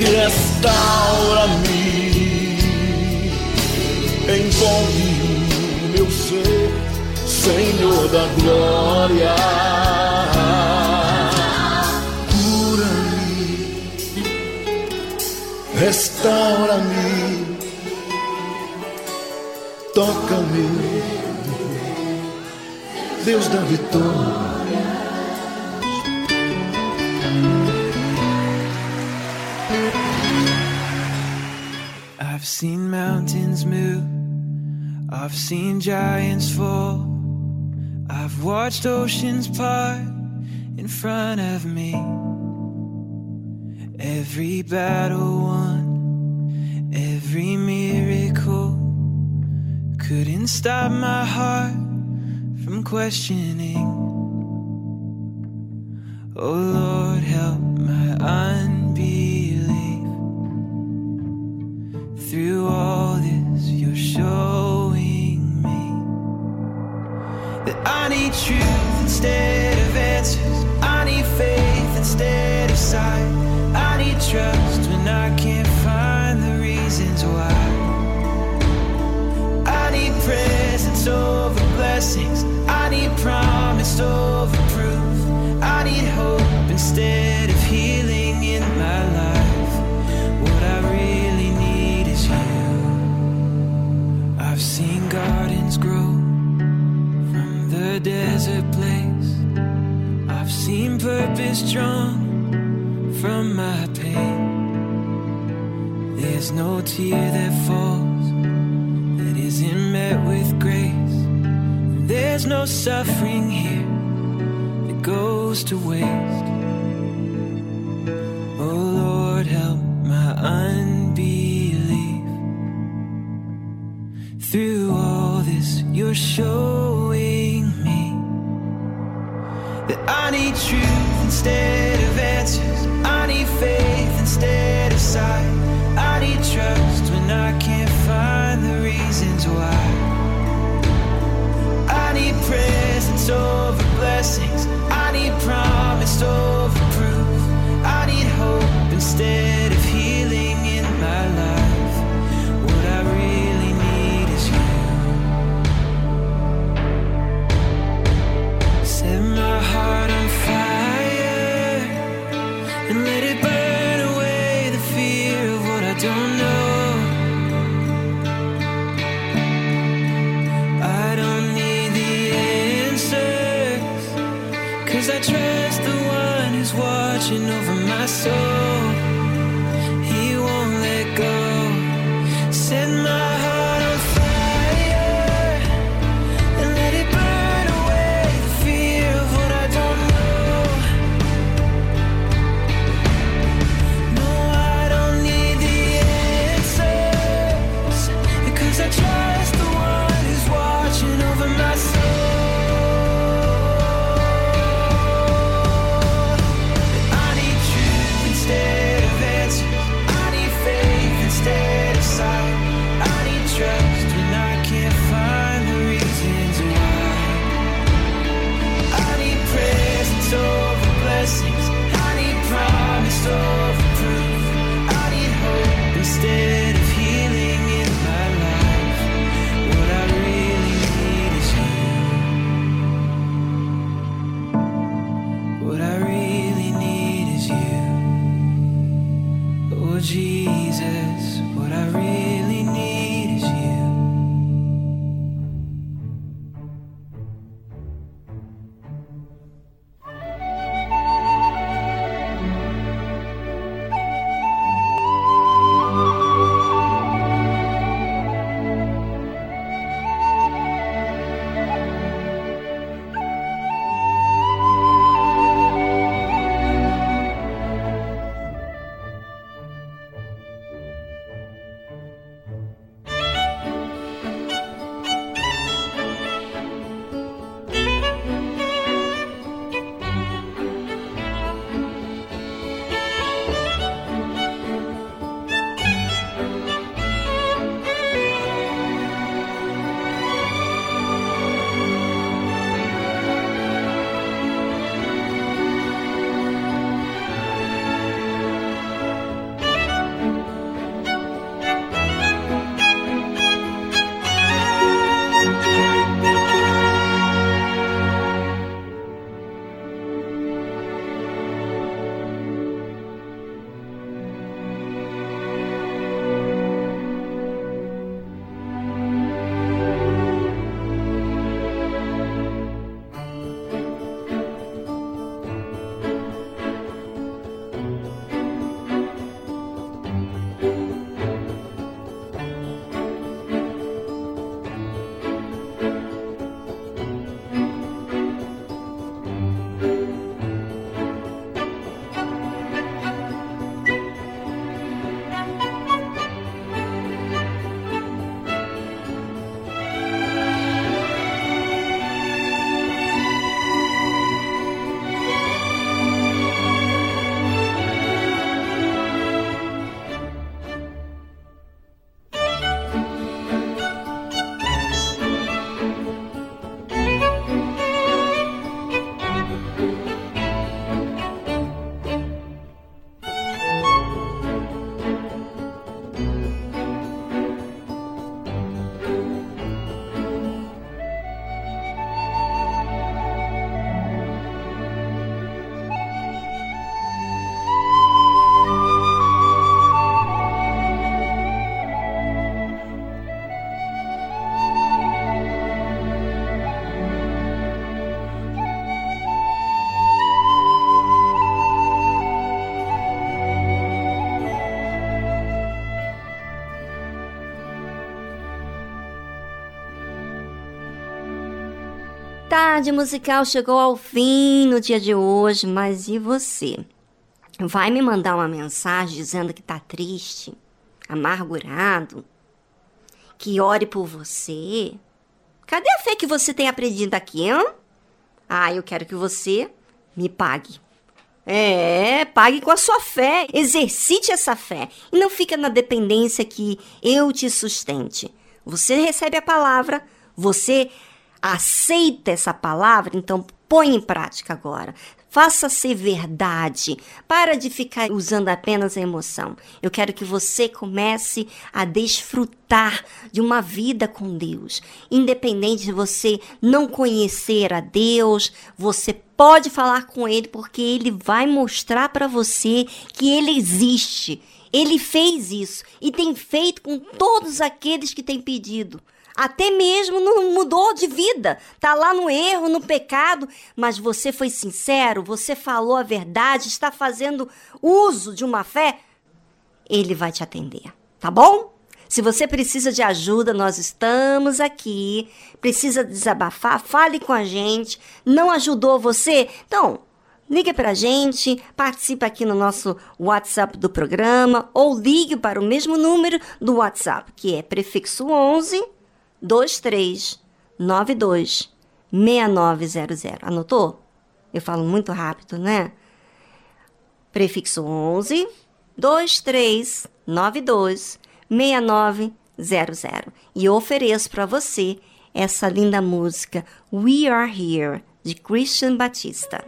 restaura-me, envolve o meu ser, Senhor da glória. Cura-me, restaura-me, Deus da vitória. seen mountains move, I've seen giants fall, I've watched oceans part in front of me. Every battle won, every miracle couldn't stop my heart questioning. Oh Lord, help my unbelief through all this, you're showing me that I need truth instead of answers. I need faith instead of sight. I need trust when I can't find the reasons why. I need presence over blessings. I need promise over proof. I need hope instead of healing in my life. What I really I've seen gardens grow from the desert place. I've seen purpose drawn from my pain. There's no tear that falls that isn't met with grace. There's no suffering here that goes to waste. Oh Lord, help my unbelief. Through all this, you're showing me that I need truth Tarde musical chegou ao fim no dia de hoje, mas e você? Vai me mandar uma mensagem dizendo que tá triste, amargurado, que ore por você? Cadê a fé que você tem aprendido aqui, hein? Ah, eu quero que você me pague. É, pague com a sua fé. Exercite essa fé. E não fica na dependência que eu te sustente. Você recebe a palavra, você aceita essa palavra, então põe em prática agora. Faça ser verdade. Para de ficar usando apenas a emoção. Eu quero que você comece a desfrutar de uma vida com Deus. Independente de você não conhecer a Deus, você pode falar com Ele porque Ele vai mostrar para você que Ele existe. Ele fez isso e tem feito com todos aqueles que têm pedido até mesmo não mudou de vida, tá lá no erro, no pecado, mas você foi sincero, você falou a verdade, está fazendo uso de uma fé, ele vai te atender, tá bom? Se você precisa de ajuda, nós estamos aqui. Precisa desabafar, fale com a gente. Não ajudou você? Então, ligue para a gente, participe aqui no nosso WhatsApp do programa ou ligue para o mesmo número do WhatsApp, que é prefixo 11 2392 6900. Anotou? Eu falo muito rápido, né? Prefixo 11 2392 6900. E ofereço para você essa linda música We Are Here de Christian Batista.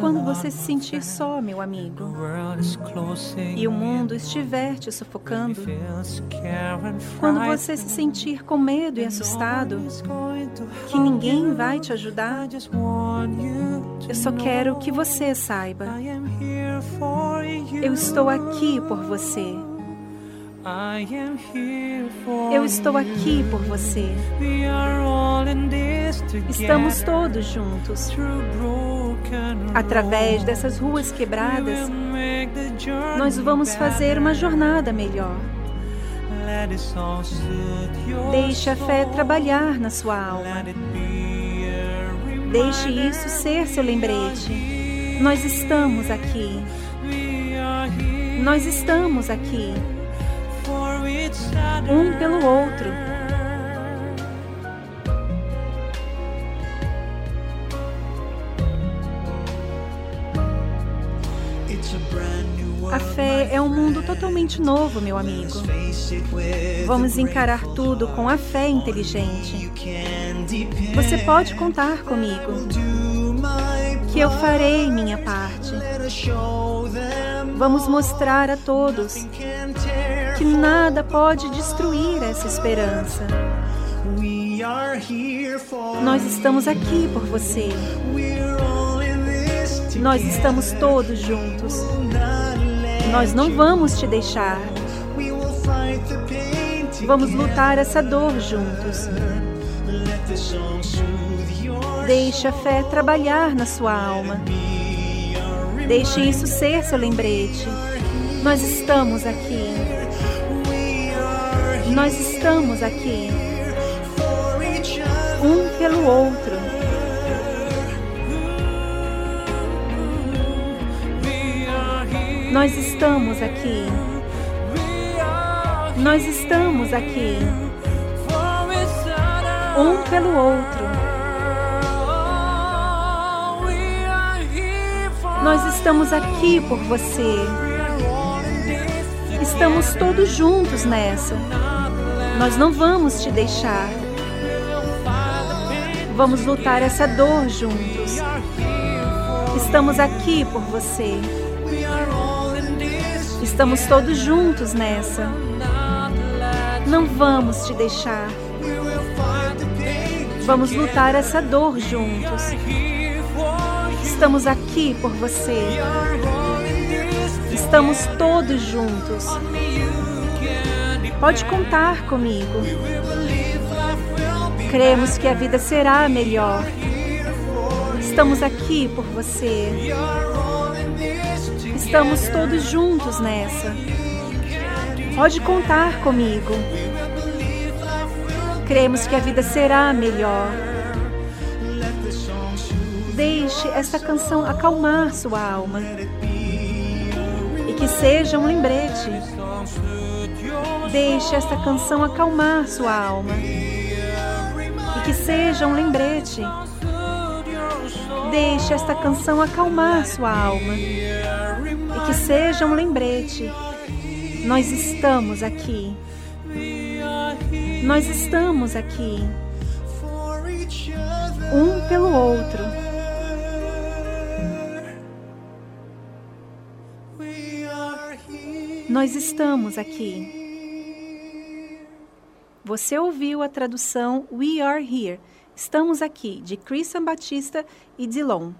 Quando você se sentir só, meu amigo, e o mundo estiver te sufocando, quando você se sentir com medo e assustado, que ninguém vai te ajudar, eu só quero que você saiba. Eu estou aqui por você. Eu estou aqui por você. Estamos todos juntos. Através dessas ruas quebradas, nós vamos fazer uma jornada melhor. Deixe a fé trabalhar na sua alma. Deixe isso ser seu lembrete. Nós estamos aqui. Nós estamos aqui um pelo outro. A fé é um mundo totalmente novo, meu amigo. Vamos encarar tudo com a fé inteligente. Você pode contar comigo, que eu farei minha parte. Vamos mostrar a todos que nada pode destruir essa esperança. Nós estamos aqui por você. Nós estamos todos juntos. Nós não vamos te deixar. Vamos lutar essa dor juntos. Deixe a fé trabalhar na sua alma. Deixe isso ser seu lembrete. Nós estamos aqui. Nós estamos aqui. Um pelo outro. Nós estamos aqui. Nós estamos aqui. Um pelo outro. Nós estamos aqui por você. Estamos todos juntos nessa. Nós não vamos te deixar. Vamos lutar essa dor juntos. Estamos aqui por você. Estamos todos juntos nessa. Não vamos te deixar. Vamos lutar essa dor juntos. Estamos aqui por você. Estamos todos juntos. Pode contar comigo. Cremos que a vida será melhor. Estamos aqui por você. Estamos todos juntos nessa. Pode contar comigo. Cremos que a vida será melhor. Deixe esta canção acalmar sua alma. E que seja um lembrete. Deixe esta canção acalmar sua alma. E que seja um lembrete. Deixe esta canção acalmar sua alma. E que seja um lembrete. Nós estamos aqui. Nós estamos aqui. Um pelo outro. Nós estamos aqui. Você ouviu a tradução We Are Here. Estamos aqui, de Christian Batista e Dilon.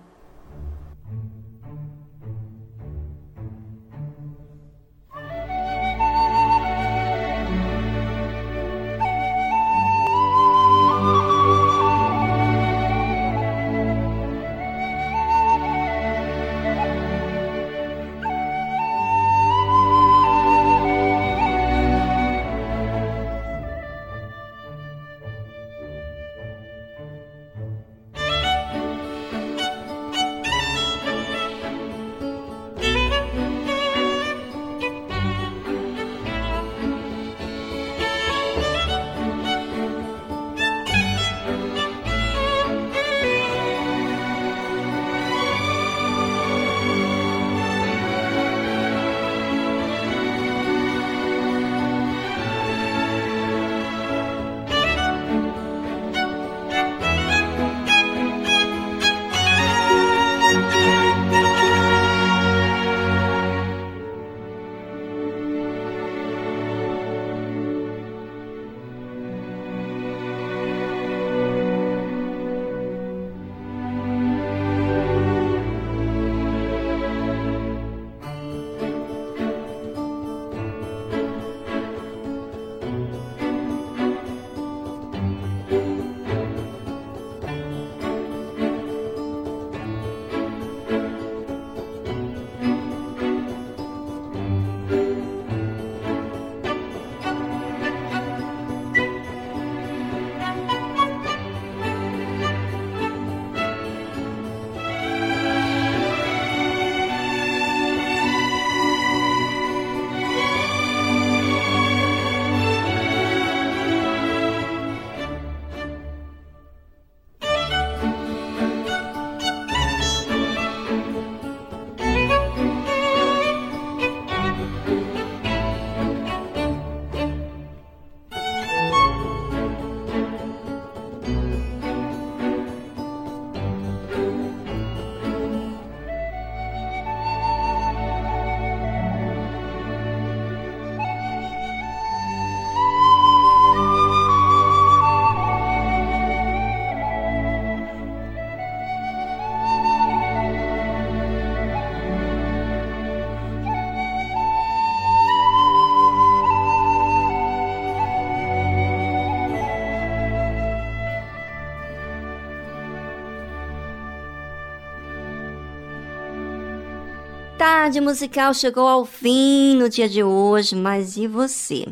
Tarde musical chegou ao fim no dia de hoje, mas e você?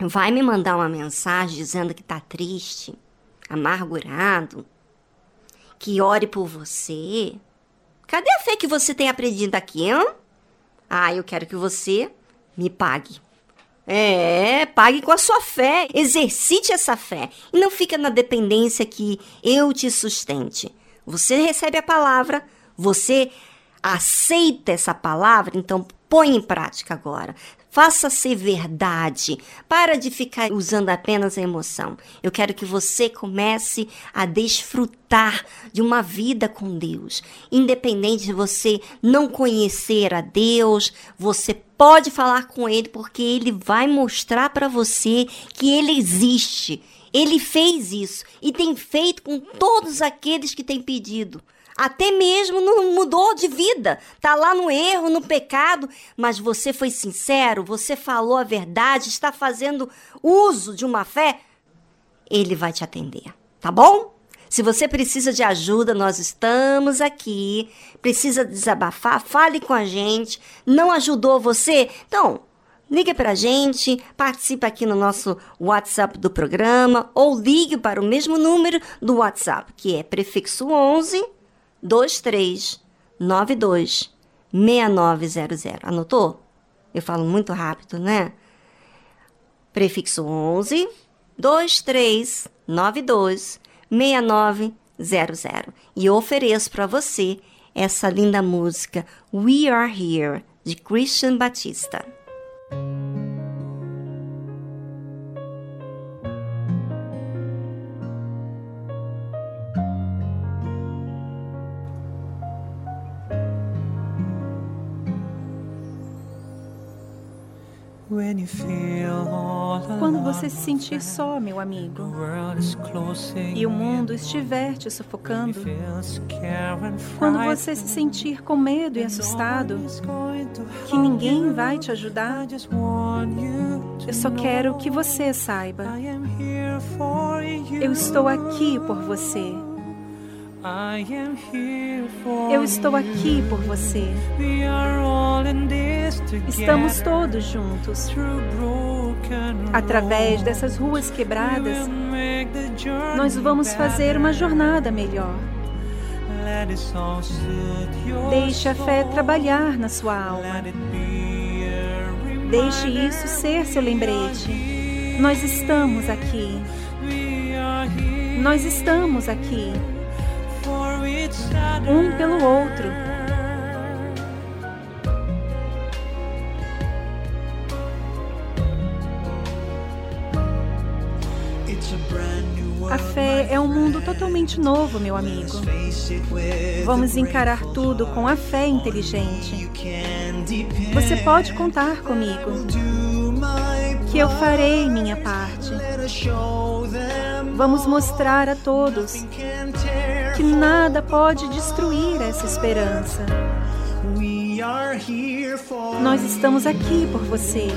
Vai me mandar uma mensagem dizendo que tá triste, amargurado, que ore por você? Cadê a fé que você tem aprendido aqui, hein? Ah, eu quero que você me pague. É, pague com a sua fé, exercite essa fé e não fica na dependência que eu te sustente. Você recebe a palavra, você aceita essa palavra, então põe em prática agora. Faça ser verdade. Para de ficar usando apenas a emoção. Eu quero que você comece a desfrutar de uma vida com Deus. Independente de você não conhecer a Deus, você pode falar com Ele porque Ele vai mostrar para você que Ele existe. Ele fez isso e tem feito com todos aqueles que têm pedido. Até mesmo não mudou de vida, tá lá no erro, no pecado, mas você foi sincero, você falou a verdade, está fazendo uso de uma fé, ele vai te atender, tá bom? Se você precisa de ajuda, nós estamos aqui. Precisa desabafar, fale com a gente. Não ajudou você? Então, ligue para a gente, participe aqui no nosso WhatsApp do programa ou ligue para o mesmo número do WhatsApp, que é prefixo 11 2392 6900. Anotou? Eu falo muito rápido, né? Prefixo 11 2392 6900. E ofereço para você essa linda música We Are Here de Christian Batista. Quando você se sentir só, meu amigo, e o mundo estiver te sufocando, quando você se sentir com medo e assustado, que ninguém vai te ajudar, eu só quero que você saiba: eu estou aqui por você. Eu estou aqui por você. Estamos todos juntos. Através dessas ruas quebradas, nós vamos fazer uma jornada melhor. Deixe a fé trabalhar na sua alma. Deixe isso ser seu lembrete. Nós estamos aqui. Nós estamos aqui um pelo outro. A fé é um mundo totalmente novo, meu amigo. Vamos encarar tudo com a fé inteligente. Você pode contar comigo, que eu farei minha parte. Vamos mostrar a todos que nada pode destruir essa esperança. Nós estamos aqui por você.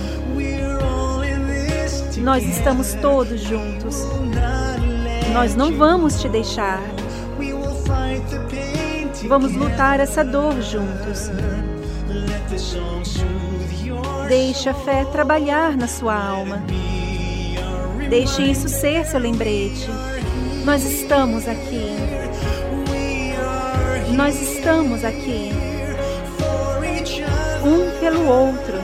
Nós estamos todos juntos. Nós não vamos te deixar. Vamos lutar essa dor juntos. Deixe a fé trabalhar na sua alma. Deixe isso ser seu lembrete. Nós estamos aqui. Nós estamos aqui. Um pelo outro.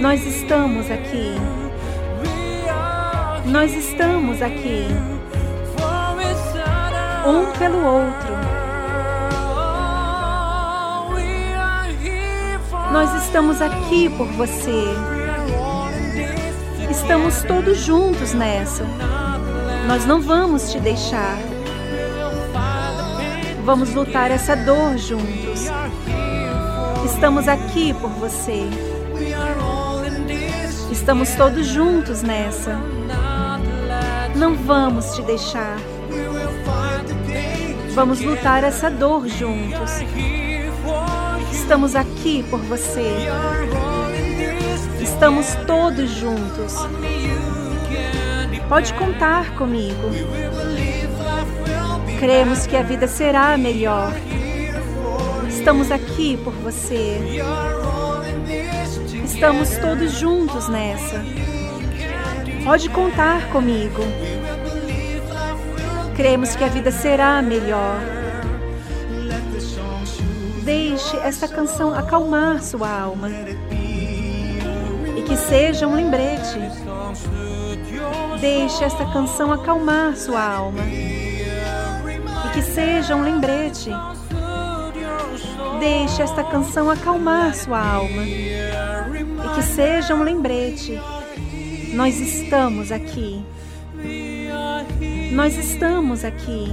Nós estamos aqui. Nós estamos aqui. Um pelo outro. Nós estamos aqui por você. Estamos todos juntos nessa. Nós não vamos te deixar. Vamos lutar essa dor juntos. Estamos aqui por você. Estamos todos juntos nessa. Não vamos te deixar. Vamos lutar essa dor juntos. Estamos aqui por você. Estamos todos juntos. Pode contar comigo. Cremos que a vida será melhor. Estamos aqui por você. Estamos todos juntos nessa. Pode contar comigo. Cremos que a vida será melhor. Deixe esta canção acalmar sua alma e que seja um lembrete. Deixe esta canção acalmar sua alma e que seja um lembrete. Deixe esta canção acalmar sua alma e que seja um lembrete. Nós estamos aqui. Nós estamos aqui.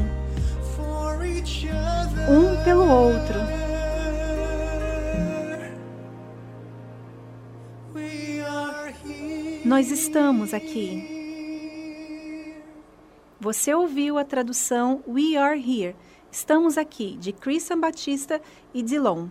Um pelo outro. Nós estamos aqui. Você ouviu a tradução We Are Here. Estamos aqui, de Christian Batista e Dilon.